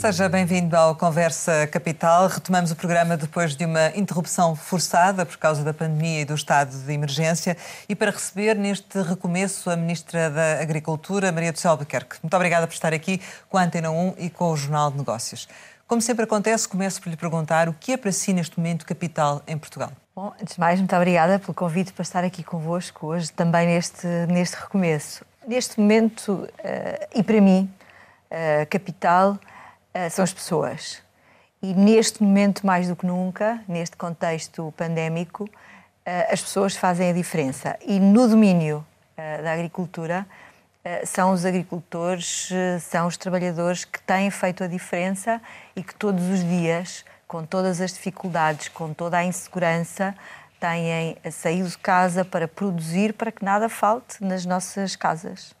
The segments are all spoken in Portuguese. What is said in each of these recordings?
Seja bem-vindo ao Conversa Capital. Retomamos o programa depois de uma interrupção forçada por causa da pandemia e do estado de emergência e para receber neste recomeço a Ministra da Agricultura, Maria do Céu Albuquerque. Muito obrigada por estar aqui com a Antena 1 e com o Jornal de Negócios. Como sempre acontece, começo por lhe perguntar o que é para si neste momento capital em Portugal? Bom, antes de mais, muito obrigada pelo convite para estar aqui convosco hoje, também neste, neste recomeço. Neste momento, uh, e para mim, uh, capital são as pessoas. E neste momento, mais do que nunca, neste contexto pandémico, eh, as pessoas fazem a diferença. E no domínio eh, da agricultura, são os agricultores, são os trabalhadores que têm feito a diferença e que todos os dias, com todas as dificuldades, com toda a insegurança, têm saído de casa para produzir para que nada falte nas nossas casas.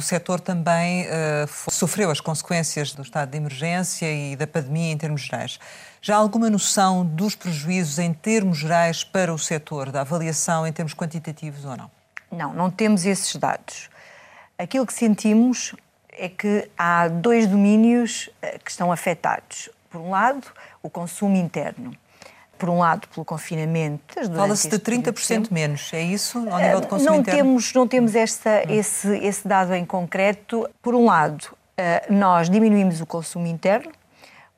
O setor também uh, sofreu as consequências do estado de emergência e da pandemia em termos gerais. Já há alguma noção dos prejuízos em termos gerais para o setor, da avaliação em termos quantitativos ou não? Não, não temos esses dados. Aquilo que sentimos é que há dois domínios eh, que estão afetados. Por um lado, o consumo interno por um lado, pelo confinamento. Fala-se de 30% menos, é isso, ao nível de consumo não interno? Temos, não temos esta, esse, esse dado em concreto. Por um lado, eh, nós diminuímos o consumo interno,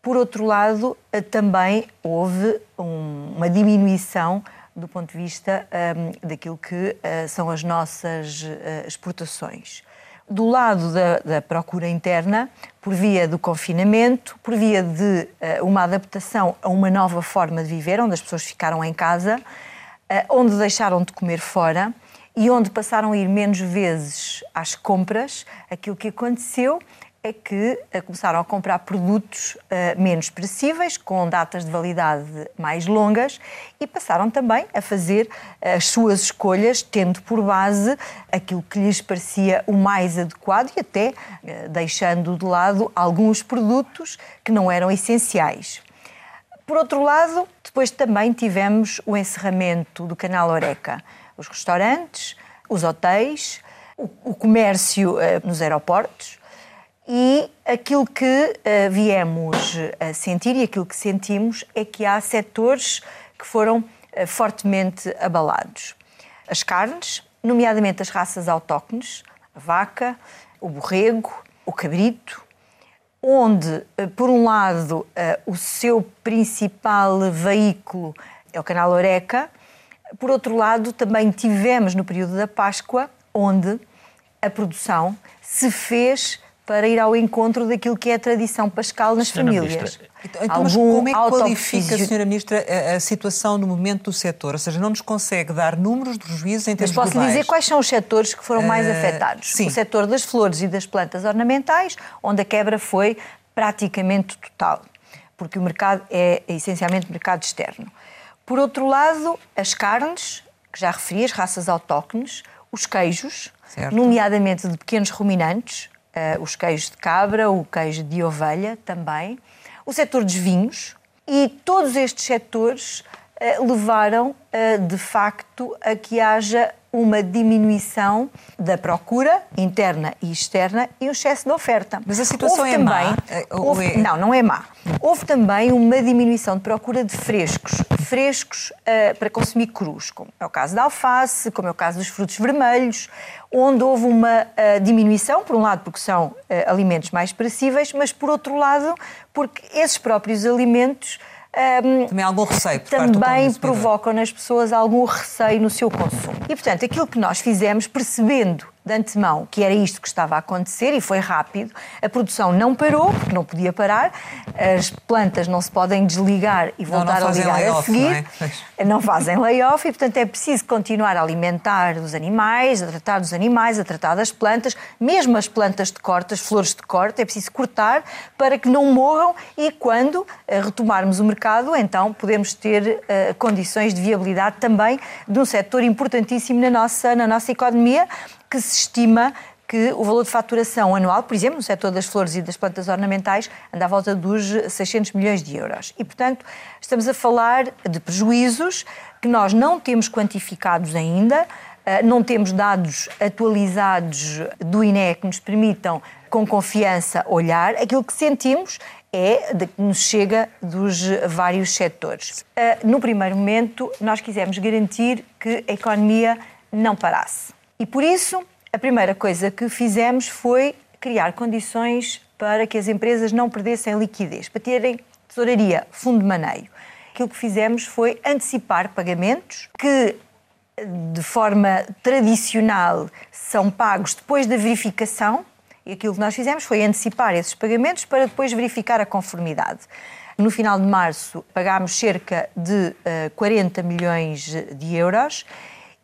por outro lado, eh, também houve uma diminuição do ponto de vista um, eh, daquilo que uh, são as nossas uh, exportações do lado da, da, procura interna, por via do confinamento, por via de uh, uma adaptação a uma nova forma de viver, onde as pessoas ficaram em casa, uh, onde deixaram de comer fora e onde passaram a ir menos vezes às compras, aquilo que aconteceu é que eh, começaram a comprar produtos uh, menos perecíveis, com datas de validade mais longas, e passaram também a fazer as suas escolhas, tendo por base aquilo que lhes parecia o mais adequado e até uh, deixando de lado alguns produtos que não eram essenciais. Por outro lado, depois também tivemos o encerramento do canal Oreca. Os restaurantes, os hotéis, o, o comércio uh, nos aeroportos, e aquilo que uh, viemos a sentir e aquilo que sentimos é que há setores que foram uh, fortemente abalados. As carnes, nomeadamente as raças autóctones, a vaca, o borrego, o cabrito, onde, uh, por um lado, o seu principal veículo é o canal Oreca, por outro lado, também tivemos no período da Páscoa, onde a produção se fez para ir ao encontro daquilo que é a tradição pascal nas Senhora famílias. Ministra, então, então mas como é que qualifica, Senhora Ministra, a, a, situação no momento do setor? Ou seja, não nos consegue dar números de juízo em termos Mas posso globais. dizer quais são os setores que foram mais uh, afetados. Sim. O setor das flores e das plantas ornamentais, onde a quebra foi praticamente total, porque o mercado é, é essencialmente mercado externo. Por outro lado, as carnes, que já referi, as raças autóctones, os queijos, certo. nomeadamente de pequenos ruminantes, uh, os queijos de cabra, o queijo de ovelha também, o setor dos vinhos e todos estes setores uh, levaram uh, de facto a que haja uma diminuição da procura interna e externa e um excesso de oferta. Mas a situação houve é também, má? Houve, é... Não, não é má. Houve também uma diminuição de procura de frescos, frescos uh, para consumir crus, como é o caso da alface, como é o caso dos frutos vermelhos, onde houve uma uh, diminuição, por um lado porque são uh, alimentos mais perecíveis, mas por outro lado porque esses próprios alimentos um, também algum receio por também provocam nas pessoas algum receio no seu consumo. E, portanto, aquilo que nós fizemos, percebendo de antemão que era isto que estava a acontecer e foi rápido. A produção não parou, porque não podia parar. As plantas não se podem desligar e voltar não, não a ligar a seguir. Não, é? não fazem layoff e, portanto, é preciso continuar a alimentar os animais, a tratar dos animais, a tratar das plantas, mesmo as plantas de corte, as flores de corte, é preciso cortar para que não morram e quando eh, retomarmos o mercado, então podemos ter uh, condições de viabilidade também de um setor importantíssimo na nossa, na nossa economia que se estima que o valor de faturação anual, por exemplo, no setor das flores e das plantas ornamentais, anda à volta dos 600 milhões de euros. E, portanto, estamos a falar de prejuízos que nós não temos quantificados ainda, não temos dados atualizados do INE que nos permitam, com confiança, olhar. Aquilo que sentimos é de que nos chega dos vários setores. No primeiro momento, nós quisemos garantir que a economia não parasse. E por isso, a primeira coisa que fizemos foi criar condições para que as empresas não perdessem liquidez, para terem tesouraria, fundo de maneio. Aquilo que fizemos foi antecipar pagamentos que, de forma tradicional, são pagos depois da verificação. E aquilo que nós fizemos foi antecipar esses pagamentos para depois verificar a conformidade. No final de março, pagámos cerca de uh, eh, 40 milhões de euros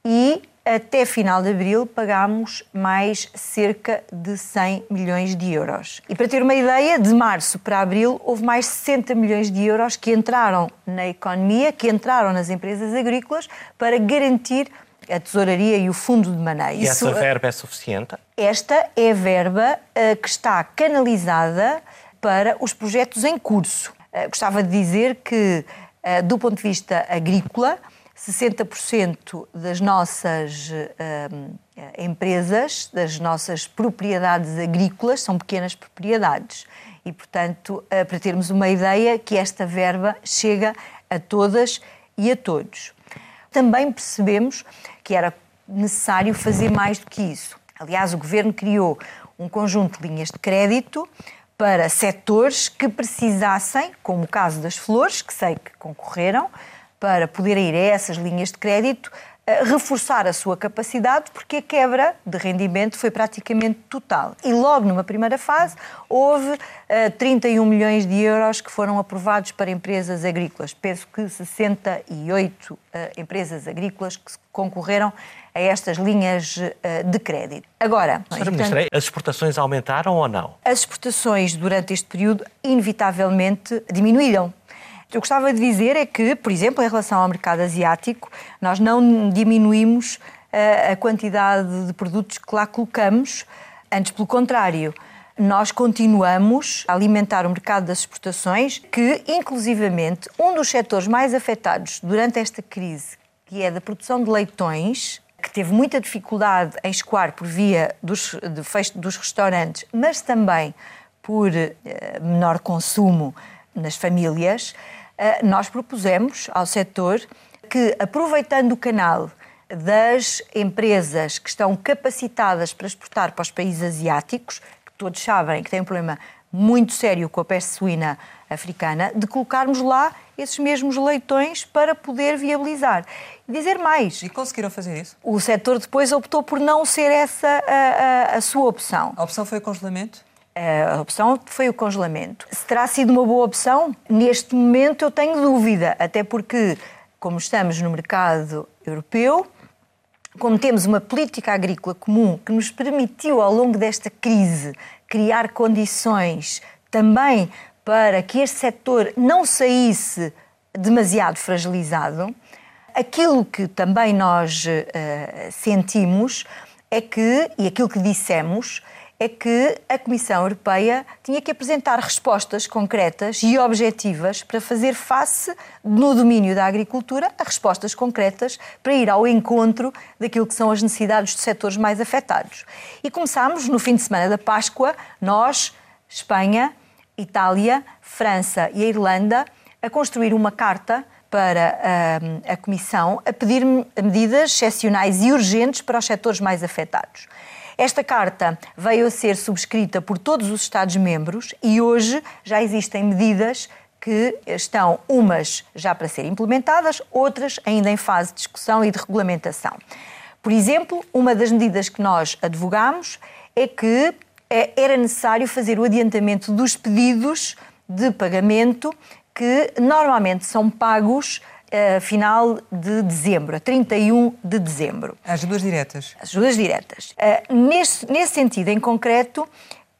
e até final de abril pagámos mais cerca de 100 milhões de euros. E para ter uma ideia, de março para abril houve mais 60 milhões de euros que entraram na economia, que entraram nas empresas agrícolas para garantir a tesouraria e o fundo de maneio. E essa verba é suficiente? Esta é a verba uh, que está canalizada para os projetos em curso. Uh, gostava de dizer que, do ponto de vista agrícola, 60% das nossas uh, empresas, das nossas propriedades agrícolas, são pequenas propriedades. E, portanto, uh, para termos uma ideia, que esta verba chega a todas e a todos. Também percebemos que era necessário fazer mais do que isso. Aliás, o Governo criou um conjunto de linhas de crédito para setores que precisassem, como o caso das flores, que sei que concorreram, para poder ir a essas linhas de crédito, reforçar a sua capacidade, porque a quebra de rendimento foi praticamente total. E logo numa primeira fase houve uh, eh, 31 milhões de euros que foram aprovados para empresas agrícolas. Penso que 68 uh, eh, empresas agrícolas que concorreram a estas linhas uh, de crédito. Agora, Sra. Ministra, as exportações aumentaram ou não? As exportações durante este período inevitavelmente diminuíram eu gostava de dizer é que, por exemplo, em relação ao mercado asiático, nós não diminuímos eh, a quantidade de produtos que lá colocamos, antes pelo contrário. Nós continuamos a alimentar o mercado das exportações, que, inclusivamente, um dos setores mais afetados durante esta crise, que é da produção de leitões, que teve muita dificuldade em escoar por via dos, de fecho dos restaurantes, mas também por eh, menor consumo nas famílias, nós propusemos ao setor que, aproveitando o canal das empresas que estão capacitadas para exportar para os países asiáticos, que todos sabem que têm um problema muito sério com a peste suína africana, de colocarmos lá esses mesmos leitões para poder viabilizar. Dizer mais. E conseguiram fazer isso? O setor depois optou por não ser essa a, a, a sua opção. A opção foi o congelamento? A opção foi o congelamento. Se terá sido uma boa opção? Neste momento eu tenho dúvida, até porque, como estamos no mercado europeu, como temos uma política agrícola comum que nos permitiu, ao longo desta crise, criar condições também para que este setor não saísse demasiado fragilizado, aquilo que também nós uh, sentimos é que, e aquilo que dissemos, é que a Comissão Europeia tinha que apresentar respostas concretas e objetivas para fazer face, no domínio da agricultura, a respostas concretas para ir ao encontro daquilo que são as necessidades dos setores mais afetados. E começámos no fim de semana da Páscoa, nós, Espanha, Itália, França e a Irlanda, a construir uma carta para a, hum, a Comissão a pedir medidas excepcionais e urgentes para os setores mais afetados. Esta carta veio a ser subscrita por todos os Estados-membros e hoje já existem medidas que estão umas já para serem implementadas, outras ainda em fase de discussão e de regulamentação. Por exemplo, uma das medidas que nós advogamos é que eh, era necessário fazer o adiantamento dos pedidos de pagamento que normalmente são pagos uh, final de dezembro, a 31 de dezembro. As duas diretas? As duas diretas. Uh, nesse, nesse sentido, em concreto,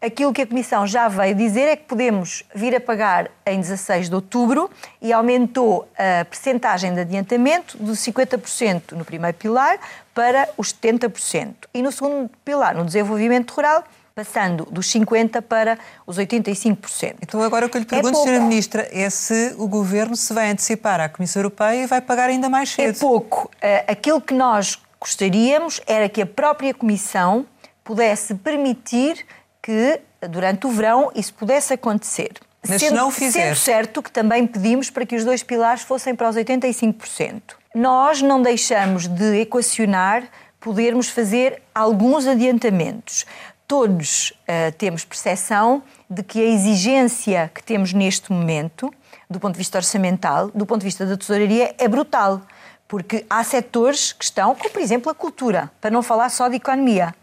aquilo que a Comissão já veio dizer é que podemos vir a pagar em 16 de outubro e aumentou a percentagem de adiantamento de 50% no primeiro pilar para os 70%. E no segundo pilar, no desenvolvimento rural, passando dos 50% para os 85%. Então agora o que eu lhe é pergunto, é Sra. Ministra, é se o Governo se vai antecipar à Comissão Europeia e vai pagar ainda mais cedo. É pouco. Eh, aquilo que nós gostaríamos era que a própria Comissão pudesse permitir que, durante o verão, isso pudesse acontecer. Mas sendo, se não fizer... Sendo certo que também pedimos para que os dois pilares fossem para os 85%. Nós não deixamos de equacionar podermos fazer alguns adiantamentos. Todos uh, temos percepção de que a exigência que temos neste momento, do ponto de vista orçamental, do ponto de vista da tesouraria, é brutal. Porque há setores que estão, como por exemplo a cultura, para não falar só de economia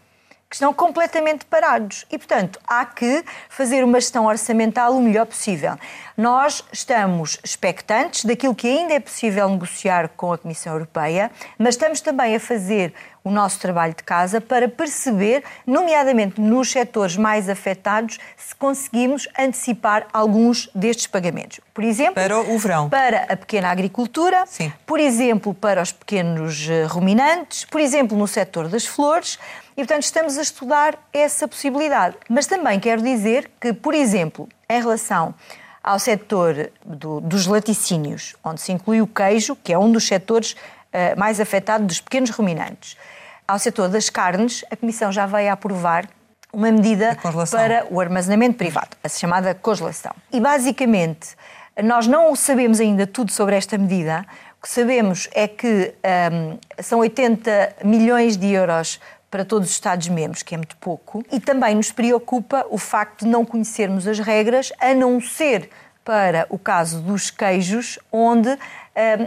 que estão completamente parados. E, portanto, há que fazer uma gestão orçamental o melhor possível. Nós estamos expectantes daquilo que ainda é possível negociar com a Comissão Europeia, mas estamos também a fazer o nosso trabalho de casa para perceber, nomeadamente nos setores mais afetados, se conseguimos antecipar alguns destes pagamentos. Por exemplo, para o verão. Para a pequena agricultura, Sim. por exemplo, para os pequenos eh, ruminantes, por exemplo, no setor das flores. E, portanto, estamos a estudar essa possibilidade. Mas também quero dizer que, por exemplo, em relação ao setor do, dos laticínios, onde se inclui o queijo, que é um dos setores mais afetados dos pequenos ruminantes, ao setor das carnes, a Comissão já veio a aprovar uma medida para o armazenamento privado, a chamada congelação. E, basicamente, nós não sabemos ainda tudo sobre esta medida. O que sabemos é que um, são 80 milhões de euros para todos os Estados-membros, que é muito pouco, e também nos preocupa o facto de não conhecermos as regras, a não ser para o caso dos queijos, onde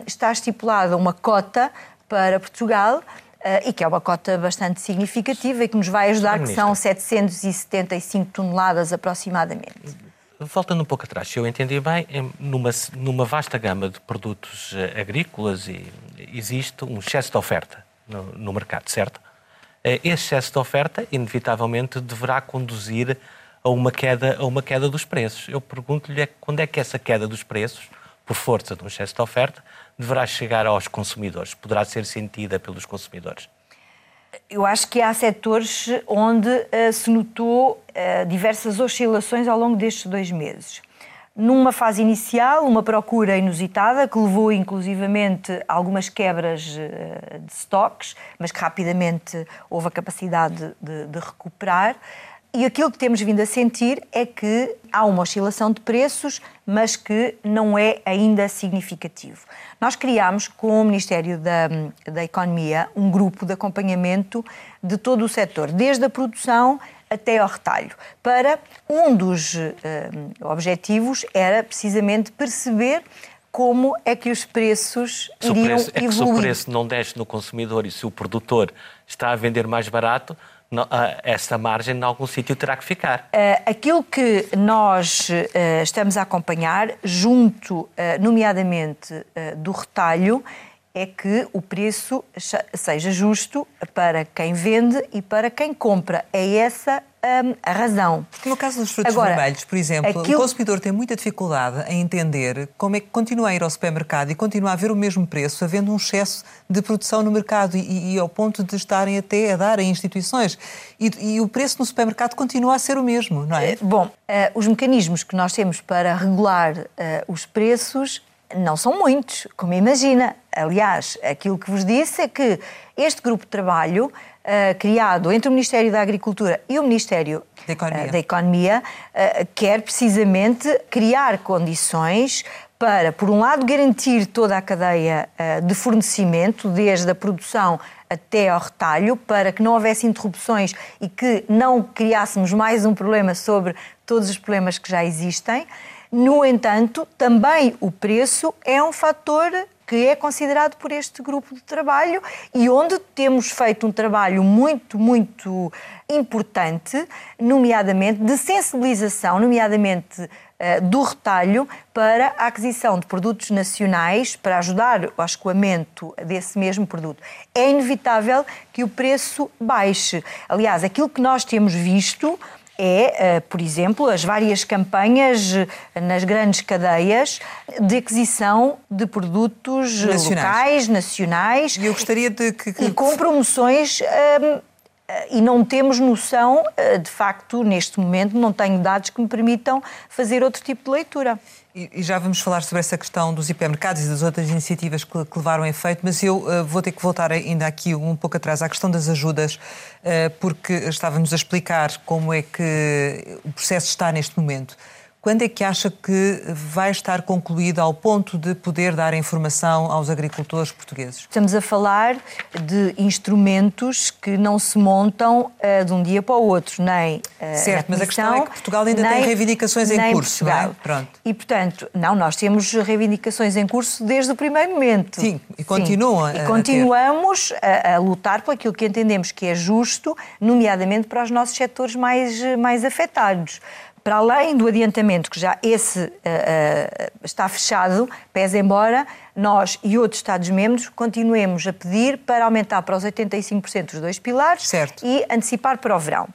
está estipulada uma cota para Portugal. Uh, e que é uma cota bastante significativa e que nos vai ajudar, que são 775 toneladas aproximadamente. Voltando um pouco atrás, se eu entendi bem, numa, numa vasta gama de produtos eh, agrícolas existe um excesso de oferta no, no mercado, certo? Eh, esse excesso de oferta, inevitavelmente, deverá conduzir a uma queda, a uma queda dos preços. Eu pergunto-lhe é quando é que essa queda dos preços, por força de um excesso de oferta, deverá chegar aos consumidores, poderá ser sentida pelos consumidores? Eu acho que há setores onde uh, se notou uh, diversas oscilações ao longo destes dois meses numa fase inicial, uma procura inusitada que levou inclusivamente a algumas quebras eh, de estoques, mas que rapidamente houve a capacidade de, de, recuperar. E aquilo que temos vindo a sentir é que há uma oscilação de preços, mas que não é ainda significativo. Nós criámos com o Ministério da, da Economia um grupo de acompanhamento de todo o setor, desde a produção até ao retalho. Para um dos uh, objetivos era precisamente perceber como é que os preços iriam preço, é evoluir. se o preço não desce no consumidor e se o produtor está a vender mais barato, essa margem em algum sítio terá que ficar. Uh, aquilo que nós uh, estamos a acompanhar, junto, nomeadamente, do retalho, é que o preço seja justo para quem vende e para quem compra. É essa um, a razão. Porque no caso dos frutos Agora, vermelhos, por exemplo, aquilo... o consumidor tem muita dificuldade em entender como é que continua a ir ao supermercado e continua a ver o mesmo preço, havendo um excesso de produção no mercado e, e ao ponto de estarem até a dar a instituições. E, e, o preço no supermercado continua a ser o mesmo, não é? Eh, bom, uh, os mecanismos que nós temos para regular uh, os preços não são muitos, como imagina. Aliás, aquilo que vos disse é que este grupo de trabalho, uh, criado entre o Ministério da Agricultura e o Ministério da Economia, uh, da Economia uh, quer precisamente criar condições para, por um lado, garantir toda a cadeia de fornecimento, desde a produção até ao retalho, para que não houvesse interrupções e que não criássemos mais um problema sobre todos os problemas que já existem. No entanto, também o preço é um fator que é considerado por este grupo de trabalho e onde temos feito um trabalho muito, muito importante, nomeadamente de sensibilização, nomeadamente uh, do retalho, para a aquisição de produtos nacionais para ajudar ao escoamento desse mesmo produto. É inevitável que o preço baixe. Aliás, aquilo que nós temos visto é, eh, por exemplo, as várias campanhas eh, nas grandes cadeias de aquisição de produtos nacionais. locais, nacionais. E eu gostaria de que. E com promoções. Hum, e não temos noção, de facto, neste momento, não tenho dados que me permitam fazer outro tipo de leitura. E já vamos falar sobre essa questão dos hipermercados e das outras iniciativas que, que levaram a efeito, mas eu uh, vou ter que voltar ainda aqui um pouco atrás à questão das ajudas, uh, porque estávamos a explicar como é que o processo está neste momento. Quando é que acha que vai estar concluído ao ponto de poder dar informação aos agricultores portugueses? Estamos a falar de instrumentos que não se montam uh, de um dia para o outro, nem uh, Certo, mas a questão é que Portugal ainda nem, tem reivindicações em curso, Portugal. não é? Pronto. E, portanto, não, nós temos reivindicações em curso desde o primeiro momento. Sim, e continuam Sim. E continuamos a, a, lutar por aquilo que entendemos que é justo, nomeadamente para os nossos setores mais, mais afetados para além do adiantamento, que já esse uh, uh, está fechado, pese embora nós e outros Estados-membros continuemos a pedir para aumentar para os 85% os dois pilares certo. e antecipar para o verão.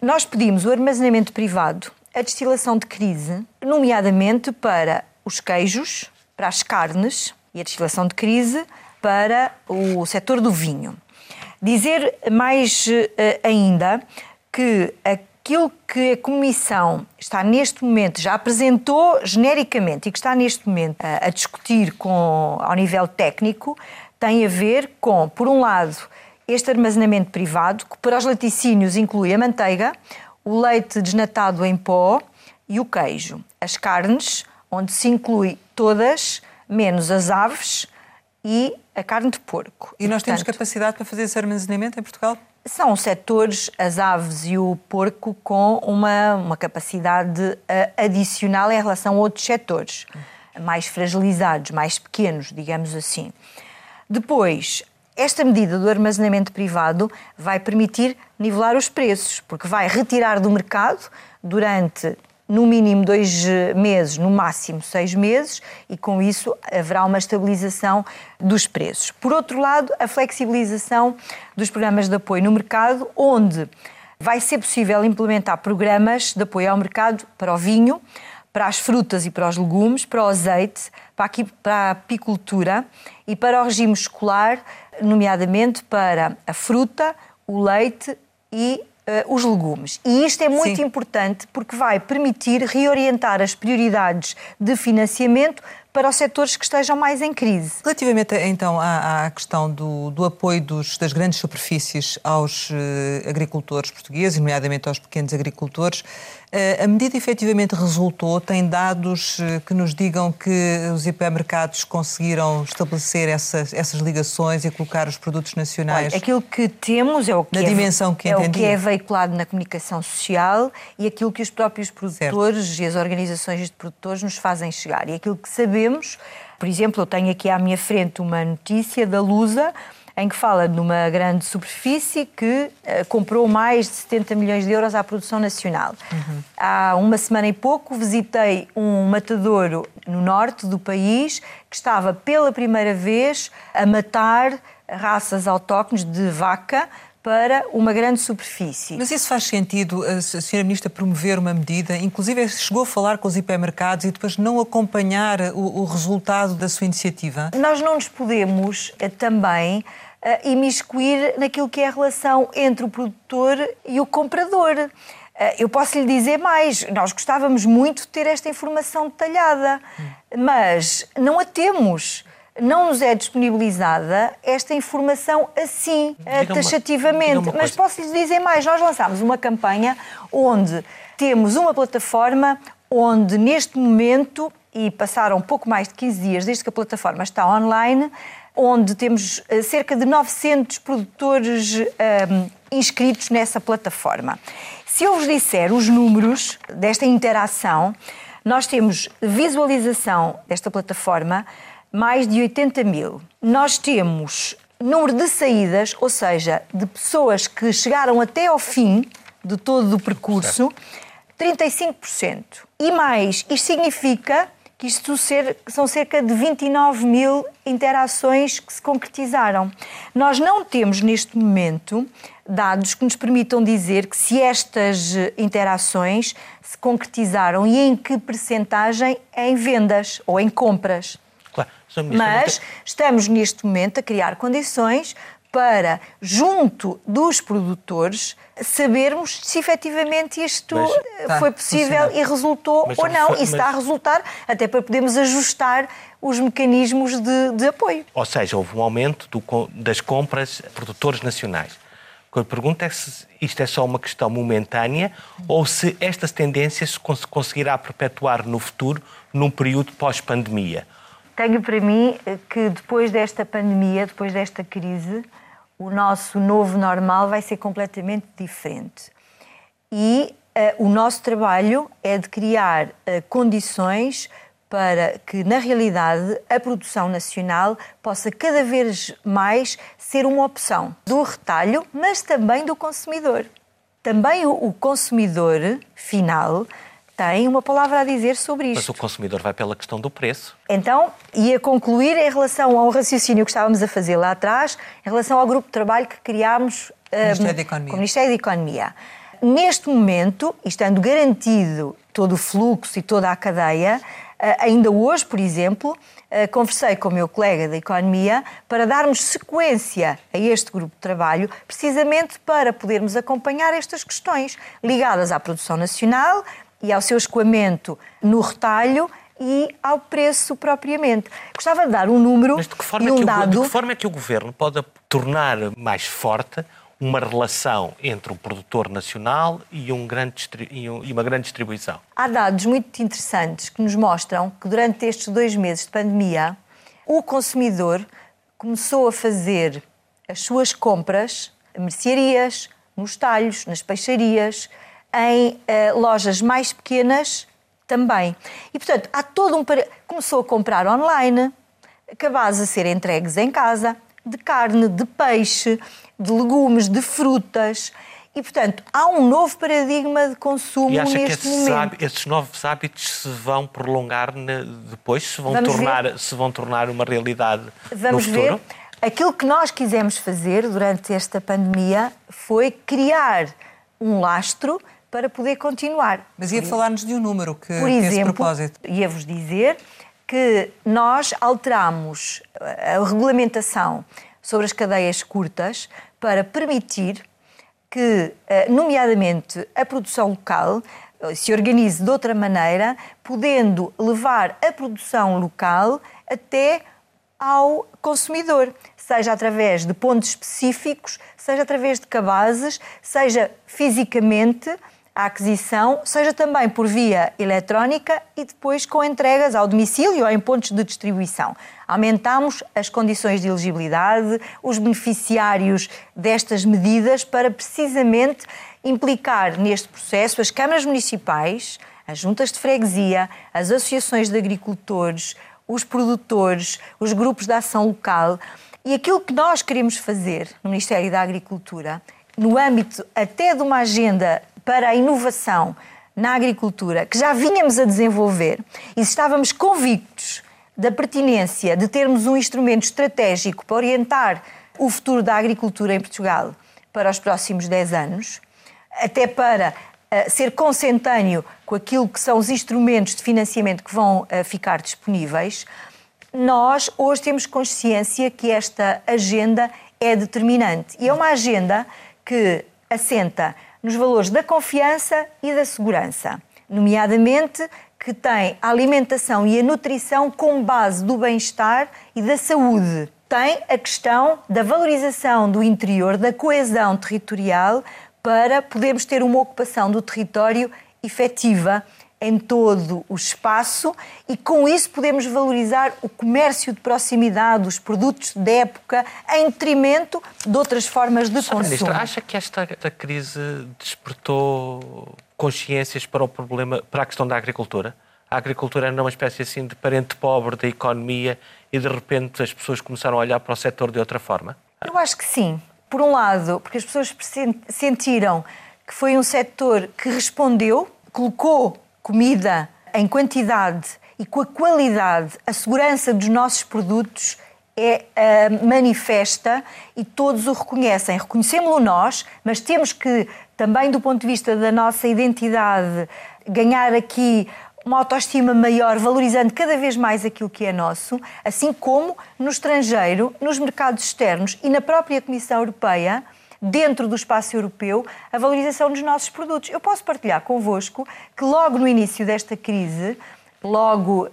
Nós pedimos o armazenamento privado, a destilação de crise, nomeadamente para os queijos, para as carnes e a destilação de crise para o setor do vinho. Dizer mais uh, ainda que a aquilo que a Comissão está neste momento, já apresentou genericamente e que está neste momento a, a discutir com, ao nível técnico, tem a ver com, por um lado, este armazenamento privado, que para os laticínios inclui a manteiga, o leite desnatado em pó e o queijo. As carnes, onde se inclui todas, menos as aves e a carne de porco. E, e nós portanto, temos capacidade para fazer esse armazenamento em Portugal? São setores, as aves e o porco, com uma, uma capacidade uh, adicional em relação a outros setores, mais fragilizados, mais pequenos, digamos assim. Depois, esta medida do armazenamento privado vai permitir nivelar os preços, porque vai retirar do mercado durante no mínimo dois eh, meses, no máximo seis meses, e com isso haverá uma estabilização dos preços. Por outro lado, a flexibilização dos programas de apoio no mercado, onde vai ser possível implementar programas de apoio ao mercado para o vinho, para as frutas e para os legumes, para o azeite, para a apicultura e para o regime escolar, nomeadamente para a fruta, o leite e uh, os legumes. E isto é muito Sim. importante porque vai permitir reorientar as prioridades de financiamento para os setores que estejam mais em crise. Relativamente então à, à questão do, do apoio dos, das grandes superfícies aos uh, agricultores portugueses, nomeadamente aos pequenos agricultores, uh, a medida efetivamente resultou? Tem dados uh, que nos digam que os hipermercados conseguiram estabelecer essas, essas ligações e colocar os produtos nacionais? Olha, aquilo que temos é o que, na é, dimensão que, é o que é veiculado na comunicação social e aquilo que os próprios produtores certo. e as organizações de produtores nos fazem chegar. E aquilo que sabemos sabemos. Por exemplo, eu tenho aqui à minha frente uma notícia da Lusa em que fala de uma grande superfície que uh, comprou mais de 70 milhões de euros à produção nacional. Uhum. Há uma semana e pouco visitei um matadouro no norte do país que estava pela primeira vez a matar raças autóctones de vaca para uma grande superfície. Mas isso faz sentido a Sra. Ministra promover uma medida, inclusive chegou a falar com os hipermercados e depois não acompanhar o, o resultado da sua iniciativa? Nós não nos podemos eh, também uh, imiscuir naquilo que é a relação entre o produtor e o comprador. Eu posso lhe dizer mais, nós gostávamos muito de ter esta informação detalhada, hum. mas não a temos não nos é disponibilizada esta informação assim, diga taxativamente. Uma, Mas posso lhes dizer mais: nós lançámos uma campanha onde temos uma plataforma onde, neste momento, e passaram pouco mais de 15 dias desde que a plataforma está online, onde temos eh, cerca de 900 produtores um, ehm, inscritos nessa plataforma. Se eu vos disser os números desta interação, nós temos visualização desta plataforma mais de 80 mil. Nós temos número de saídas, ou seja, de pessoas que chegaram até ao fim de todo o percurso, 35%. E mais, isto significa que isto ser, são cerca de 29 mil interações que se concretizaram. Nós não temos neste momento dados que nos permitam dizer que se estas interações se concretizaram e em que percentagem em vendas ou em compras. Mas estamos neste momento a criar condições para, junto dos produtores, sabermos se efetivamente isto mas, tá, foi possível e resultou mas, ou não. Foi, e se está a resultar, até para podermos ajustar os mecanismos de, de apoio. Ou seja, houve um aumento do, das compras a produtores nacionais. O que eu pergunto é se isto é só uma questão momentânea ou se esta tendência se conseguirá perpetuar no futuro, num período pós-pandemia. Tenho para mim que depois desta pandemia, depois desta crise, o nosso novo normal vai ser completamente diferente. E uh, o nosso trabalho é de criar uh, condições para que, na realidade, a produção nacional possa cada vez mais ser uma opção do retalho, mas também do consumidor. Também o, o consumidor final tem uma palavra a dizer sobre isto. Mas o consumidor vai pela questão do preço. Então, ia concluir em relação ao raciocínio que estávamos a fazer lá atrás, em relação ao grupo de trabalho que criámos Ministério um, com o Ministério da Economia. Neste momento, estando garantido todo o fluxo e toda a cadeia, eh, ainda hoje, por exemplo, eh, conversei com o meu colega da Economia para darmos sequência a este grupo de trabalho, precisamente para podermos acompanhar estas questões ligadas à produção nacional, e ao seu escoamento no retalho e ao preço propriamente. Gostava de dar um número Mas de que forma, e um é que dado... O, de que forma é que o Governo pode tornar mais forte uma relação entre o produtor nacional e, um grande, e uma grande distribuição? Há dados muito interessantes que nos mostram que durante estes dois meses de pandemia o consumidor começou a fazer as suas compras mercearias, nos talhos, nas peixarias, em uh, lojas mais pequenas também. E, portanto, há todo um. Começou a comprar online, cabazes a ser entregues em casa, de carne, de peixe, de legumes, de frutas. E, portanto, há um novo paradigma de consumo e acha neste que esses momento. Hábitos, esses novos hábitos se vão prolongar depois? Se vão, tornar, se vão tornar uma realidade Vamos no futuro? ver. Aquilo que nós quisemos fazer durante esta pandemia foi criar um lastro para poder continuar. Mas ia falar-nos de um número que, Por exemplo, propósito. ia-vos dizer que nós alteramos a regulamentação sobre as cadeias curtas para permitir que, eh, nomeadamente, a produção local eh, se organize de outra maneira, podendo levar a produção local até ao consumidor, seja através de pontos específicos, seja através de cabazes, seja fisicamente a aquisição, seja também por via eletrónica e depois com entregas ao domicílio ou em pontos de distribuição. Aumentamos as condições de elegibilidade, os beneficiários destas medidas para precisamente implicar neste processo as câmaras municipais, as juntas de freguesia, as associações de agricultores, os produtores, os grupos de ação local. E aquilo que nós queremos fazer no Ministério da Agricultura, no âmbito até de uma agenda para a inovação na agricultura que já vínhamos a desenvolver e estávamos convictos da pertinência de termos um instrumento estratégico para orientar o futuro da agricultura em Portugal para os próximos 10 anos, até para uh, ser consentâneo com aquilo que são os instrumentos de financiamento que vão uh, ficar disponíveis, nós hoje temos consciência que esta agenda é determinante. E é uma agenda que assenta nos valores da confiança e da segurança, nomeadamente que tem a alimentação e a nutrição como base do bem-estar e da saúde. Tem a questão da valorização do interior, da coesão territorial, para podermos ter uma ocupação do território efetiva em todo o espaço e com isso podemos valorizar o comércio de proximidade, os produtos de época, em detrimento de outras formas de consumo. Ministra, acha que esta, esta crise despertou consciências para o problema, para a questão da agricultura? A agricultura era uma espécie assim de parente pobre da economia e de repente as pessoas começaram a olhar para o setor de outra forma? Eu acho que sim. Por um lado, porque as pessoas sentiram que foi um setor que respondeu, colocou comida em quantidade e com a qualidade, a segurança dos nossos produtos é uh, manifesta e todos o reconhecem. Reconhecemos-lo nós, mas temos que, também do ponto de vista da nossa identidade, ganhar aqui uma autoestima maior, valorizando cada vez mais aquilo que é nosso, assim como no estrangeiro, nos mercados externos e na própria Comissão Europeia, dentro do espaço europeu, a valorização dos nossos produtos. Eu posso partilhar convosco que logo no início desta crise, logo uh,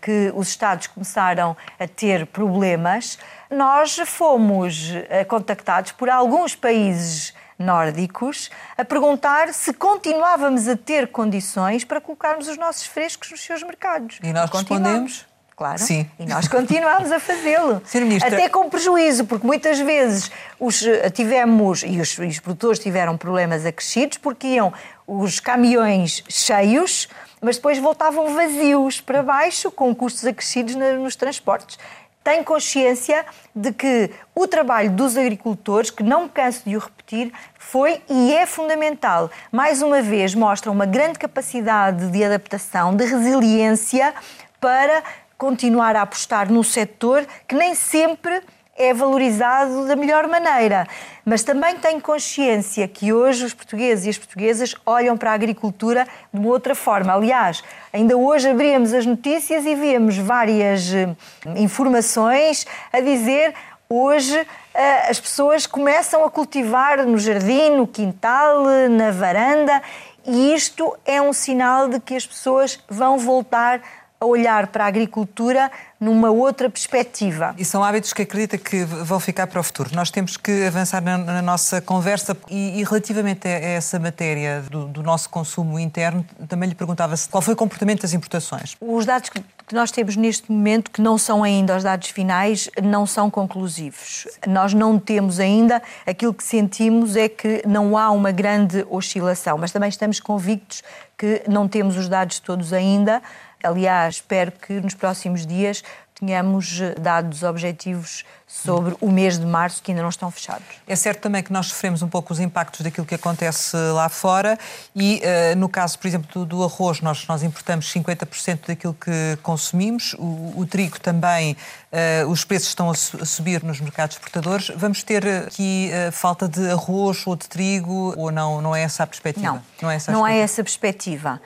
que os Estados começaram a ter problemas, nós fomos uh, contactados por alguns países nórdicos a perguntar se continuávamos a ter condições para colocarmos os nossos frescos nos seus mercados. E nós respondemos claro. Sim. E nós continuamos a fazê-lo. Até com prejuízo, porque muitas vezes os, eh, tivemos, e os, e os produtores tiveram problemas acrescidos, porque iam os caminhões cheios, mas depois voltavam vazios para baixo, com custos acrescidos nos transportes tem consciência de que o trabalho dos agricultores, que não me canso de o repetir, foi e é fundamental. Mais uma vez, mostra uma grande capacidade de adaptação, de resiliência para continuar a apostar num setor que nem sempre é valorizado da melhor maneira. Mas também tenho consciência que hoje os portugueses e as portuguesas olham para a agricultura de uma outra forma. Aliás, ainda hoje abrimos as notícias e vemos várias eh, informações a dizer hoje eh, as pessoas começam a cultivar no jardim, no quintal, na varanda, e isto é um sinal de que as pessoas vão voltar a olhar para a agricultura numa outra perspectiva. E são hábitos que acredita que vão ficar para o futuro. Nós temos que avançar na, na nossa conversa e, e, relativamente a essa matéria do, do, nosso consumo interno, também lhe perguntava-se qual foi o comportamento das importações. Os dados que, que nós temos neste momento, que não são ainda os dados finais, não são conclusivos. Nós não temos ainda, aquilo que sentimos é que não há uma grande oscilação, mas também estamos convictos que não temos os dados todos ainda. Aliás, espero que nos próximos dias tenhamos eh, dados objetivos sobre o mês de março que ainda não estão fechados. É certo também que nós sofremos um pouco os impactos daquilo que acontece lá fora e uh, no caso, por exemplo, do, do, arroz, nós, nós importamos 50% daquilo que consumimos, o, o trigo também, uh, os preços estão a, su a, subir nos mercados exportadores. Vamos ter aqui uh, falta de arroz ou de trigo ou não? Não é essa a perspectiva? Não, não é essa, não é essa perspectiva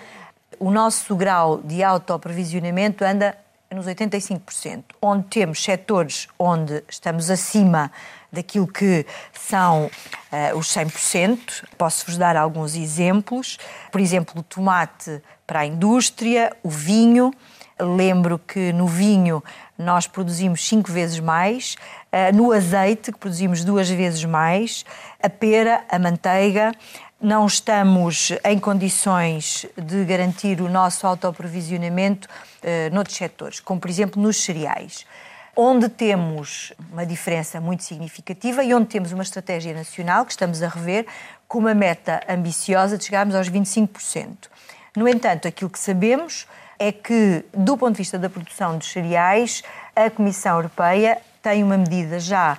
o nosso grau de autoaprovisionamento anda nos 85%, onde temos setores onde estamos acima daquilo que são uh, os 100%. Posso-vos dar alguns exemplos. Por exemplo, o tomate para a indústria, o vinho. Lembro que no vinho nós produzimos cinco vezes mais, uh, no azeite, que produzimos duas vezes mais, a pera, a manteiga, não estamos em condições de garantir o nosso autoaprovisionamento uh, noutros setores, como por exemplo nos cereais, onde temos uma diferença muito significativa e onde temos uma estratégia nacional que estamos a rever com uma meta ambiciosa de chegarmos aos 25%. No entanto, aquilo que sabemos é que, do ponto de vista da produção dos cereais, a Comissão Europeia tem uma medida já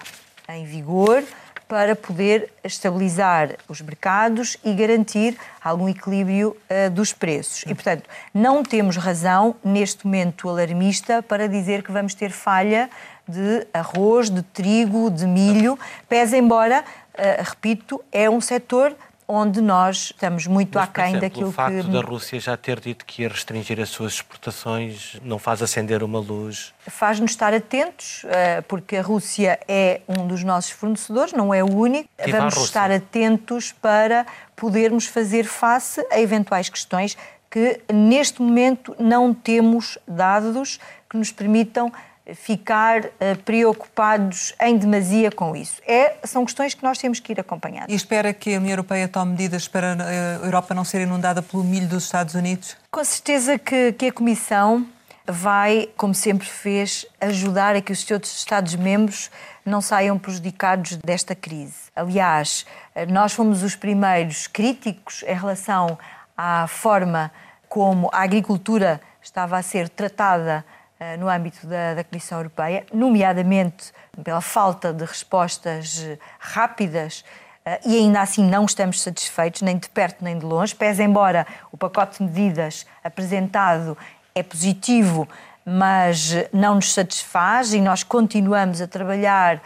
em vigor para poder estabilizar os mercados e garantir algum equilíbrio uh, dos preços. E, portanto, não temos razão, neste momento alarmista, para dizer que vamos ter falha de arroz, de trigo, de milho, pese embora, uh, repito, é um setor onde nós estamos muito Mas, aquém exemplo, daquilo que... o facto que... da Rússia já ter dito que ia restringir as suas exportações não faz acender uma luz? Faz-nos estar atentos, eh, porque a Rússia é um dos nossos fornecedores, não é o único. Vamos estar atentos para podermos fazer face a eventuais questões que, neste momento, não temos dados que nos permitam ficar uh, preocupados em demasia com isso. É, são questões que nós temos que ir acompanhando. E espera que a União Europeia tome medidas para eh, a Europa não ser inundada pelo milho dos Estados Unidos? Com certeza que, que a Comissão vai, como sempre fez, ajudar a que os seus Estados-membros não saiam prejudicados desta crise. Aliás, eh, nós fomos os primeiros críticos em relação à forma como a agricultura estava a ser tratada eh, no âmbito da, da, Comissão Europeia, nomeadamente pela falta de respostas eh, rápidas eh, e ainda assim não estamos satisfeitos, nem de perto nem de longe, pese embora o pacote de medidas apresentado é positivo, mas não nos satisfaz e nós continuamos a trabalhar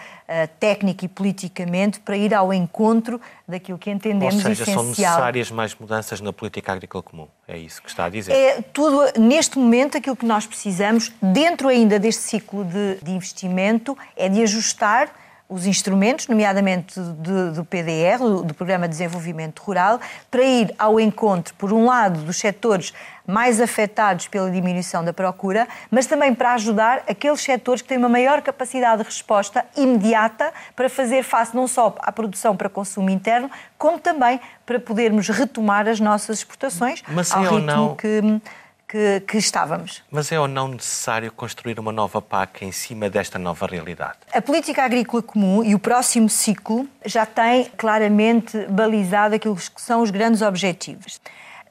técnica e politicamente para ir ao encontro daquilo que entendemos Ou seja, essencial. são necessárias mais mudanças na política agrícola comum. É isso que está a dizer. É tudo, neste momento, aquilo que nós precisamos, dentro ainda deste ciclo de, de investimento, é de ajustar os instrumentos, nomeadamente do, do PDR, do Programa de Desenvolvimento Rural, para ir ao encontro, por um lado, dos setores mais afetados pela diminuição da procura, mas também para ajudar aqueles setores que têm uma maior capacidade de resposta imediata para fazer face não só à produção para consumo interno, como também para podermos retomar as nossas exportações mas ao é ritmo não... que que, que, estávamos. Mas é ou não necessário construir uma nova PAC em cima desta nova realidade? A política agrícola comum e o próximo ciclo já tem claramente balizado aquilo que são os grandes objetivos.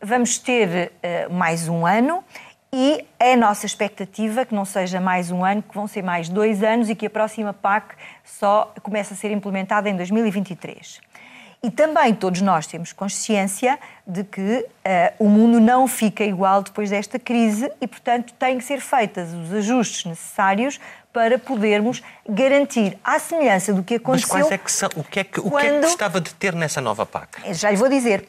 Vamos ter uh, mais um ano e é a nossa expectativa que não seja mais um ano, que vão ser mais dois anos e que a próxima PAC só comece a ser implementada em 2023. E também todos nós temos consciência de que uh, o mundo não fica igual depois desta crise e, portanto, têm que ser feitos os ajustes necessários para podermos garantir, à semelhança do que aconteceu. Mas quais é que são? O que é que, o que, é que gostava de ter nessa nova PAC? Já lhe vou dizer.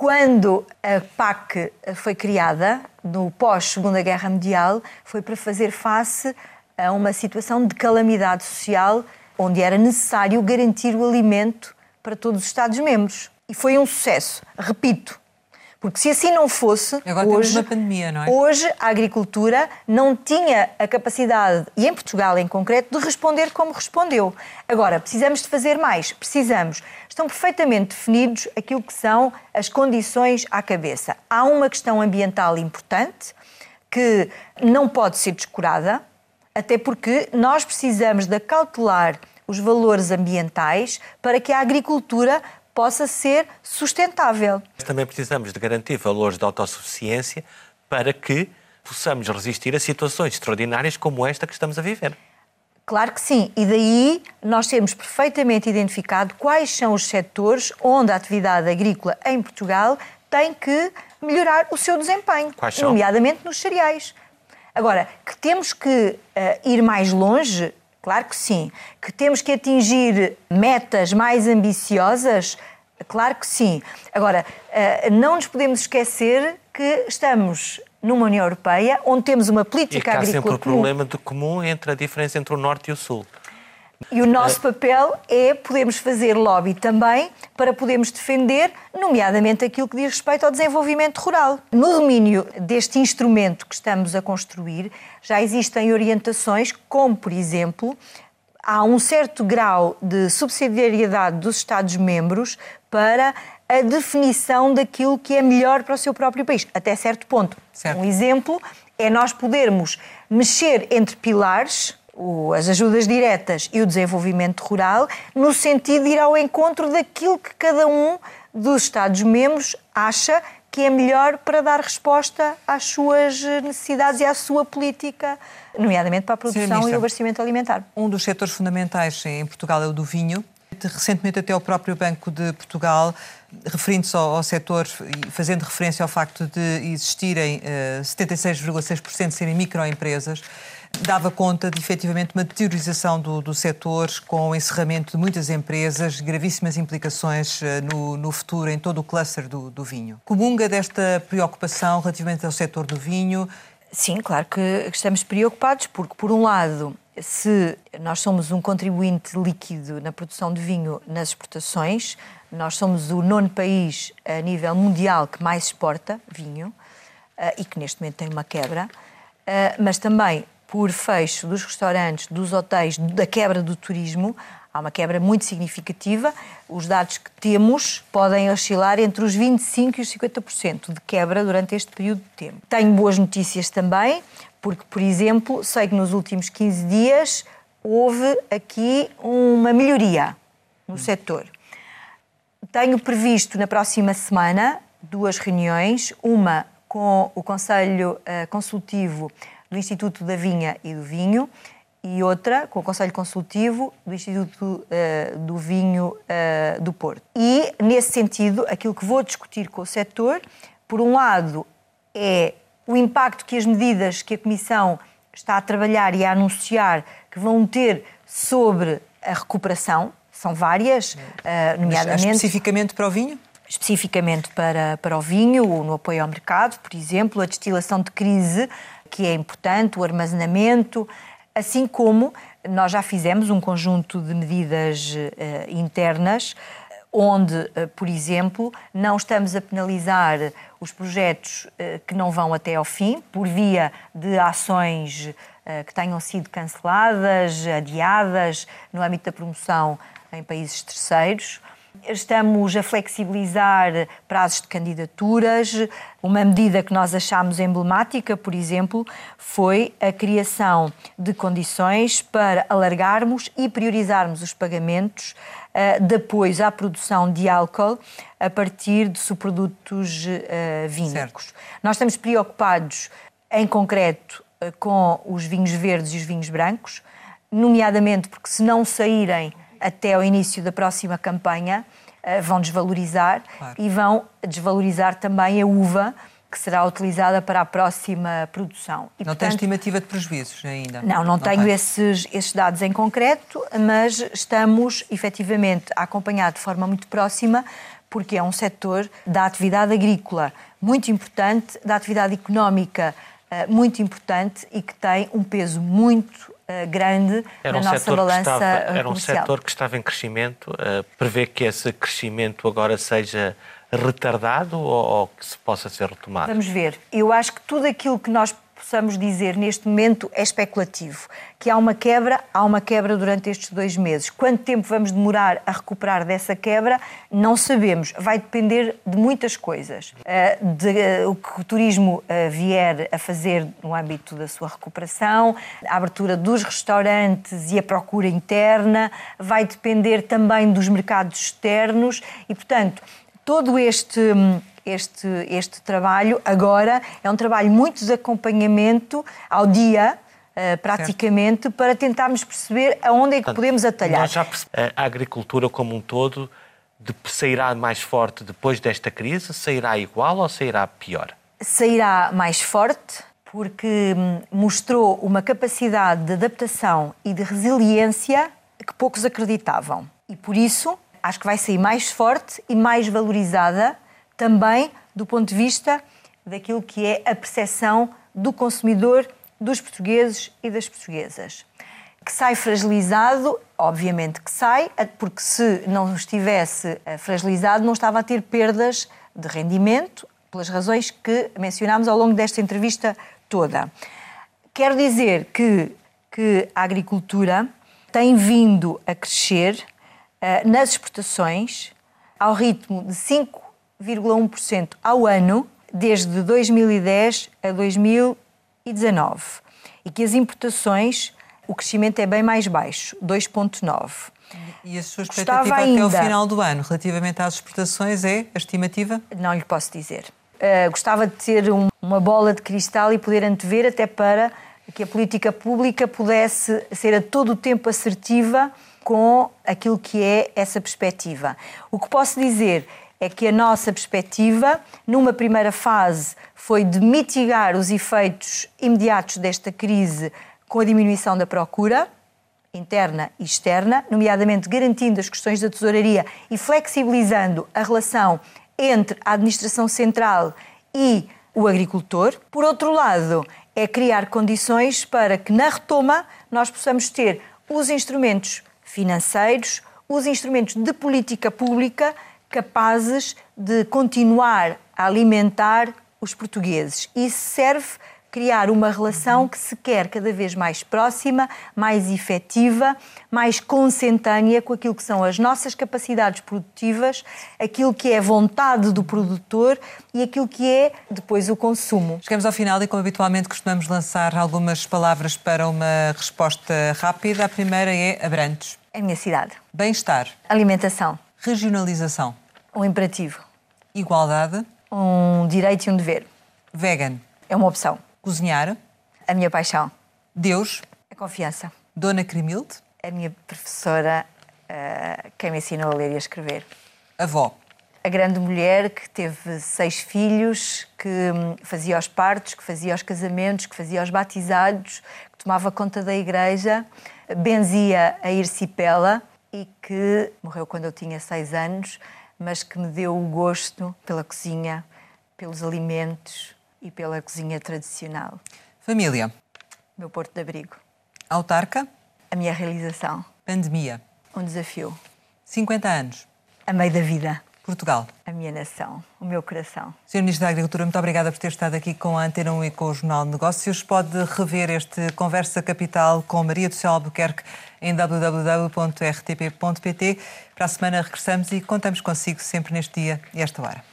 Quando a PAC foi criada, no pós-Segunda Guerra Mundial, foi para fazer face a uma situação de calamidade social onde era necessário garantir o alimento para todos os Estados-membros. E foi um sucesso, repito. Porque se assim não fosse, Agora hoje, pandemia, não é? hoje a agricultura não tinha a capacidade, e em Portugal em concreto, de responder como respondeu. Agora, precisamos de fazer mais, precisamos. Estão perfeitamente definidos aquilo que são as condições à cabeça. Há uma questão ambiental importante que não pode ser descurada, até porque nós precisamos de acautelar os valores ambientais para que a agricultura possa ser sustentável. Também precisamos de garantir valores de autossuficiência para que possamos resistir a situações extraordinárias como esta que estamos a viver. Claro que sim, e daí nós temos perfeitamente identificado quais são os setores onde a atividade agrícola em Portugal tem que melhorar o seu desempenho, nomeadamente nos cereais. Agora, que temos que uh, ir mais longe, Claro que sim. Que temos que atingir metas mais ambiciosas? Claro que sim. Agora, eh, não nos podemos esquecer que estamos numa União Europeia onde temos uma política e agrícola há sempre comum. o problema de comum entre a diferença entre o Norte e o Sul. E o nosso papel é podermos fazer lobby também para podermos defender, nomeadamente aquilo que diz respeito ao desenvolvimento rural. No domínio deste instrumento que estamos a construir, já existem orientações, como, por exemplo, há um certo grau de subsidiariedade dos Estados-membros para a definição daquilo que é melhor para o seu próprio país, até certo ponto. Certo. Um exemplo é nós podermos mexer entre pilares as ajudas diretas e o desenvolvimento rural, no sentido de ir ao encontro daquilo que cada um dos Estados-membros acha que é melhor para dar resposta às suas necessidades e à sua política, nomeadamente para a produção e o abastecimento alimentar. Um dos setores fundamentais em Portugal é o do vinho. Recentemente, até o próprio Banco de Portugal, referindo-se ao, ao setor e fazendo referência ao facto de existirem uh, 76,6% serem microempresas, dava conta de efetivamente uma deteriorização do, do setor com o encerramento de muitas empresas, gravíssimas implicações eh, no, no futuro em todo o cluster do, do vinho. Comunga desta preocupação relativamente ao setor do vinho? Sim, claro que estamos preocupados, porque, por um lado, se nós somos um contribuinte líquido na produção de vinho nas exportações, nós somos o nono país a nível mundial que mais exporta vinho eh, e que neste momento tem uma quebra, eh, mas também por fecho dos restaurantes, dos hotéis, da quebra do turismo, há uma quebra muito significativa. Os dados que temos podem oscilar entre os 25% e os 50% de quebra durante este período de tempo. Tenho boas notícias também, porque, por exemplo, sei que nos últimos 15 dias houve aqui uma melhoria no setor. Tenho previsto na próxima semana duas reuniões, uma com o Conselho uh, Consultivo do Instituto da Vinha e do Vinho e outra com o Conselho Consultivo do Instituto uh, do Vinho uh, do Porto. E, nesse sentido, aquilo que vou discutir com o setor, por um lado, é o impacto que as medidas que a Comissão está a trabalhar e a anunciar que vão ter sobre a recuperação, são várias, uh, nomeadamente. Mas especificamente para o vinho? Especificamente para, para o vinho, no apoio ao mercado, por exemplo, a destilação de crise, que é importante, o armazenamento, assim como nós já fizemos um conjunto de medidas uh, internas onde, uh, por exemplo, não estamos a penalizar os projetos uh, que não vão até ao fim por via de ações que tenham sido canceladas, adiadas no âmbito da promoção em países terceiros. Estamos a flexibilizar prazos de candidaturas. Uma medida que nós achamos emblemática, por exemplo, foi a criação de condições para alargarmos e priorizarmos os pagamentos uh, de apoio à produção de álcool a partir de subprodutos uh, vínicos. Nós estamos preocupados, em concreto, uh, com os vinhos verdes e os vinhos brancos, nomeadamente porque se não saírem até ao início da próxima campanha, eh, vão desvalorizar claro. e vão desvalorizar também a uva que será utilizada para a próxima produção. E, não portanto, tem estimativa de prejuízos ainda? Não, não, não tenho esses, esses dados em concreto, mas estamos efetivamente a acompanhar de forma muito próxima, porque é um setor da atividade agrícola muito importante, da atividade económica eh, muito importante e que tem um peso muito grande era um na nossa balança estava, Era um setor que estava em crescimento. Uh, prevê que esse crescimento agora seja retardado ou, ou que se possa ser retomado? Vamos ver. Eu acho que tudo aquilo que nós possamos dizer neste momento é especulativo. Que há uma quebra, há uma quebra durante estes dois meses. Quanto tempo vamos demorar a recuperar dessa quebra, não sabemos. Vai depender de muitas coisas. Eh, de, eh, o que o turismo eh, vier a fazer no âmbito da sua recuperação, a abertura dos restaurantes e a procura interna, vai depender também dos mercados externos e, portanto, todo este hum, este, este trabalho agora é um trabalho muito de acompanhamento ao dia, Uh, praticamente, certo. para tentarmos perceber aonde é que podemos atalhar. Nós já a agricultura como um todo de, sairá mais forte depois desta crise? Sairá igual ou sairá pior? Sairá mais forte porque hum, mostrou uma capacidade de adaptação e de resiliência que poucos acreditavam. E por isso acho que vai sair mais forte e mais valorizada também do ponto de vista daquilo que é a percepção do consumidor, dos portugueses e das portuguesas. Que sai fragilizado, obviamente que sai, porque se não estivesse eh, fragilizado, não estava a ter perdas de rendimento, pelas razões que mencionámos ao longo desta entrevista toda. Quero dizer que, que a agricultura tem vindo a crescer uh, nas exportações ao ritmo de 5 0,1% ao ano desde 2010 a 2019 e que as importações o crescimento é bem mais baixo, 2,9%. E a sua expectativa até ao final do ano, relativamente às exportações, é a estimativa? Não lhe posso dizer. Uh, gostava de ter um, uma bola de cristal e poder antever até para que a política pública pudesse ser a todo o tempo assertiva com aquilo que é essa perspectiva. O que posso dizer é que a nossa perspectiva, numa primeira fase, foi de mitigar os efeitos imediatos desta crise com a diminuição da procura interna e externa, nomeadamente garantindo as questões da tesouraria e flexibilizando a relação entre a administração central e o agricultor. Por outro lado, é criar condições para que na retoma nós possamos ter os instrumentos financeiros, os instrumentos de política pública capazes de continuar a alimentar os portugueses. Isso serve criar uma relação que se quer cada vez mais próxima, mais efetiva, mais consentânea com aquilo que são as nossas capacidades produtivas, aquilo que é vontade do produtor e aquilo que é depois o consumo. Chegamos ao final e, como habitualmente, costumamos lançar algumas palavras para uma resposta rápida. A primeira é Abrantes. É a minha cidade. Bem-estar. Alimentação. Regionalização. Um imperativo. Igualdade. Um direito e um dever. Vegan. É uma opção. Cozinhar. A minha paixão. Deus. A confiança. Dona Crimilde. A minha professora, uh, quem me ensinou a ler e a escrever. Avó. a grande mulher que teve seis filhos, que hum, fazia os partos, que fazia os casamentos, que fazia os batizados, que tomava conta da igreja, benzia a Ircipela e que morreu quando eu tinha seis anos, mas que me deu o gosto pela cozinha, pelos alimentos e pela cozinha tradicional. Família. Meu porto de abrigo. Autarca. A minha realização. Pandemia. Um desafio. 50 anos. A meio da vida. Portugal. A minha nação, o meu coração. Sr. Ministro da Agricultura, muito obrigada por ter estado aqui com a Antena 1 e com o Jornal de Negócios. Pode rever este Conversa Capital com Maria do Céu Albuquerque em www.rtp.pt. Para a semana regressamos e contamos consigo sempre neste dia e esta hora.